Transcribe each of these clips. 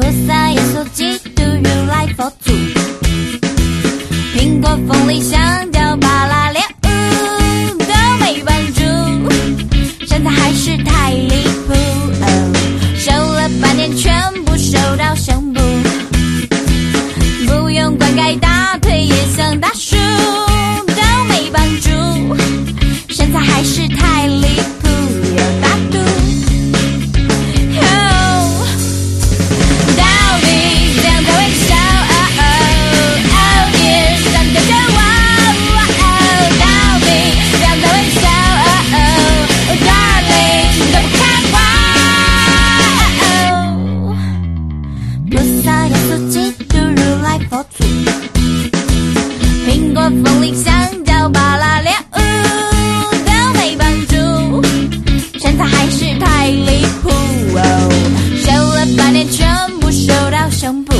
with 太离谱哦瘦了半年全部瘦到胸部。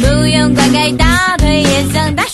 不用管该大腿也想大